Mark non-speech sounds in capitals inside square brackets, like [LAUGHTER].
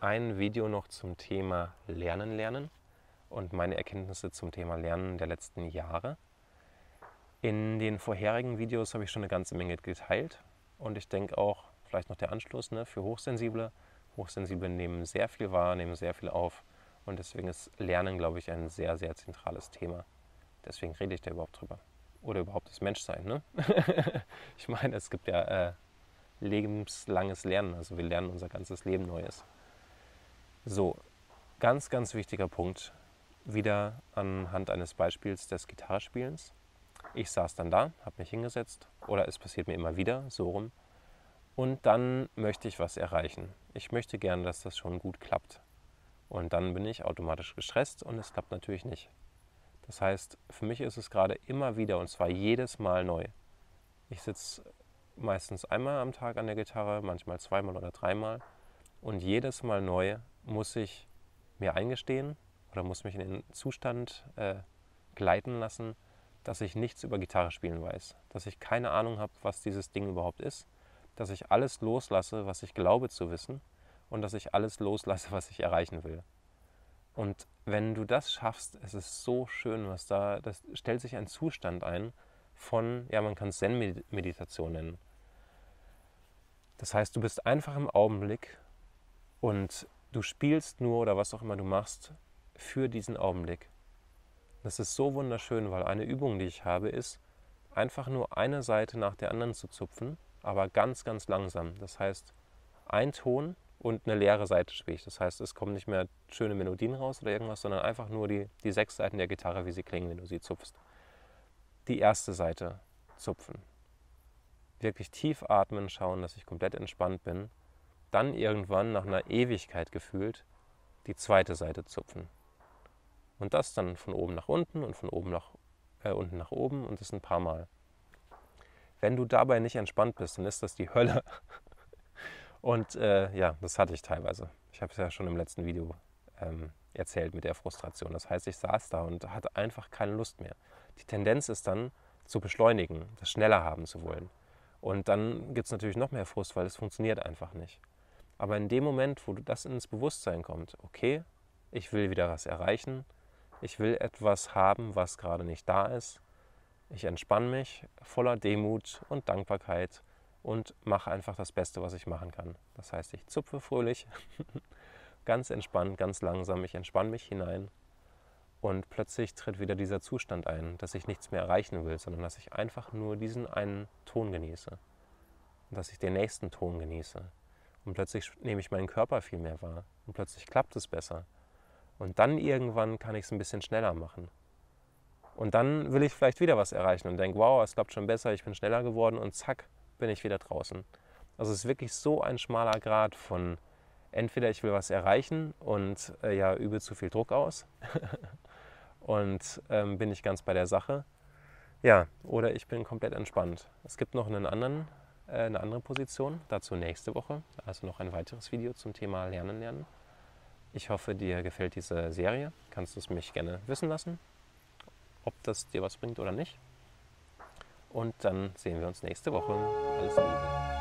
ein Video noch zum Thema Lernen lernen und meine Erkenntnisse zum Thema Lernen der letzten Jahre. In den vorherigen Videos habe ich schon eine ganze Menge geteilt und ich denke auch, vielleicht noch der Anschluss ne, für Hochsensible. Hochsensible nehmen sehr viel wahr, nehmen sehr viel auf und deswegen ist Lernen, glaube ich, ein sehr, sehr zentrales Thema. Deswegen rede ich da überhaupt drüber. Oder überhaupt das Menschsein. Ne? [LAUGHS] ich meine, es gibt ja äh, lebenslanges Lernen, also wir lernen unser ganzes Leben Neues. So, ganz, ganz wichtiger Punkt, wieder anhand eines Beispiels des Gitarrespielens. Ich saß dann da, habe mich hingesetzt oder es passiert mir immer wieder, so rum. Und dann möchte ich was erreichen. Ich möchte gerne, dass das schon gut klappt. Und dann bin ich automatisch gestresst und es klappt natürlich nicht. Das heißt, für mich ist es gerade immer wieder und zwar jedes Mal neu. Ich sitze meistens einmal am Tag an der Gitarre, manchmal zweimal oder dreimal und jedes Mal neu muss ich mir eingestehen oder muss mich in den Zustand äh, gleiten lassen, dass ich nichts über Gitarre spielen weiß, dass ich keine Ahnung habe, was dieses Ding überhaupt ist, dass ich alles loslasse, was ich glaube zu wissen und dass ich alles loslasse, was ich erreichen will. Und wenn du das schaffst, es ist so schön, was da, das stellt sich ein Zustand ein von, ja, man kann es Zen-Meditation nennen. Das heißt, du bist einfach im Augenblick und du spielst nur oder was auch immer du machst für diesen Augenblick. Das ist so wunderschön, weil eine Übung, die ich habe, ist, einfach nur eine Seite nach der anderen zu zupfen, aber ganz, ganz langsam. Das heißt, ein Ton und eine leere Seite spiele ich. Das heißt, es kommen nicht mehr schöne Melodien raus oder irgendwas, sondern einfach nur die, die sechs Seiten der Gitarre, wie sie klingen, wenn du sie zupfst. Die erste Seite zupfen. Wirklich tief atmen, schauen, dass ich komplett entspannt bin dann irgendwann nach einer Ewigkeit gefühlt die zweite Seite zupfen. Und das dann von oben nach unten und von oben nach äh, unten nach oben und das ein paar Mal. Wenn du dabei nicht entspannt bist, dann ist das die Hölle. [LAUGHS] Und äh, ja, das hatte ich teilweise. Ich habe es ja schon im letzten Video ähm, erzählt mit der Frustration. Das heißt, ich saß da und hatte einfach keine Lust mehr. Die Tendenz ist dann zu beschleunigen, das schneller haben zu wollen. Und dann gibt es natürlich noch mehr Frust, weil es funktioniert einfach nicht. Aber in dem Moment, wo das ins Bewusstsein kommt, okay, ich will wieder was erreichen, ich will etwas haben, was gerade nicht da ist, ich entspanne mich voller Demut und Dankbarkeit und mache einfach das Beste, was ich machen kann. Das heißt, ich zupfe fröhlich, [LAUGHS] ganz entspannt, ganz langsam, ich entspanne mich hinein und plötzlich tritt wieder dieser Zustand ein, dass ich nichts mehr erreichen will, sondern dass ich einfach nur diesen einen Ton genieße und dass ich den nächsten Ton genieße und plötzlich nehme ich meinen Körper viel mehr wahr. Und plötzlich klappt es besser. Und dann irgendwann kann ich es ein bisschen schneller machen. Und dann will ich vielleicht wieder was erreichen und denke, wow, es klappt schon besser, ich bin schneller geworden und zack, bin ich wieder draußen. Also es ist wirklich so ein schmaler Grad von entweder ich will was erreichen und äh, ja, übe zu viel Druck aus [LAUGHS] und ähm, bin ich ganz bei der Sache. Ja, oder ich bin komplett entspannt. Es gibt noch einen anderen eine andere Position. Dazu nächste Woche. Also noch ein weiteres Video zum Thema Lernen lernen. Ich hoffe, dir gefällt diese Serie. Kannst du es mich gerne wissen lassen, ob das dir was bringt oder nicht. Und dann sehen wir uns nächste Woche. Alles Liebe.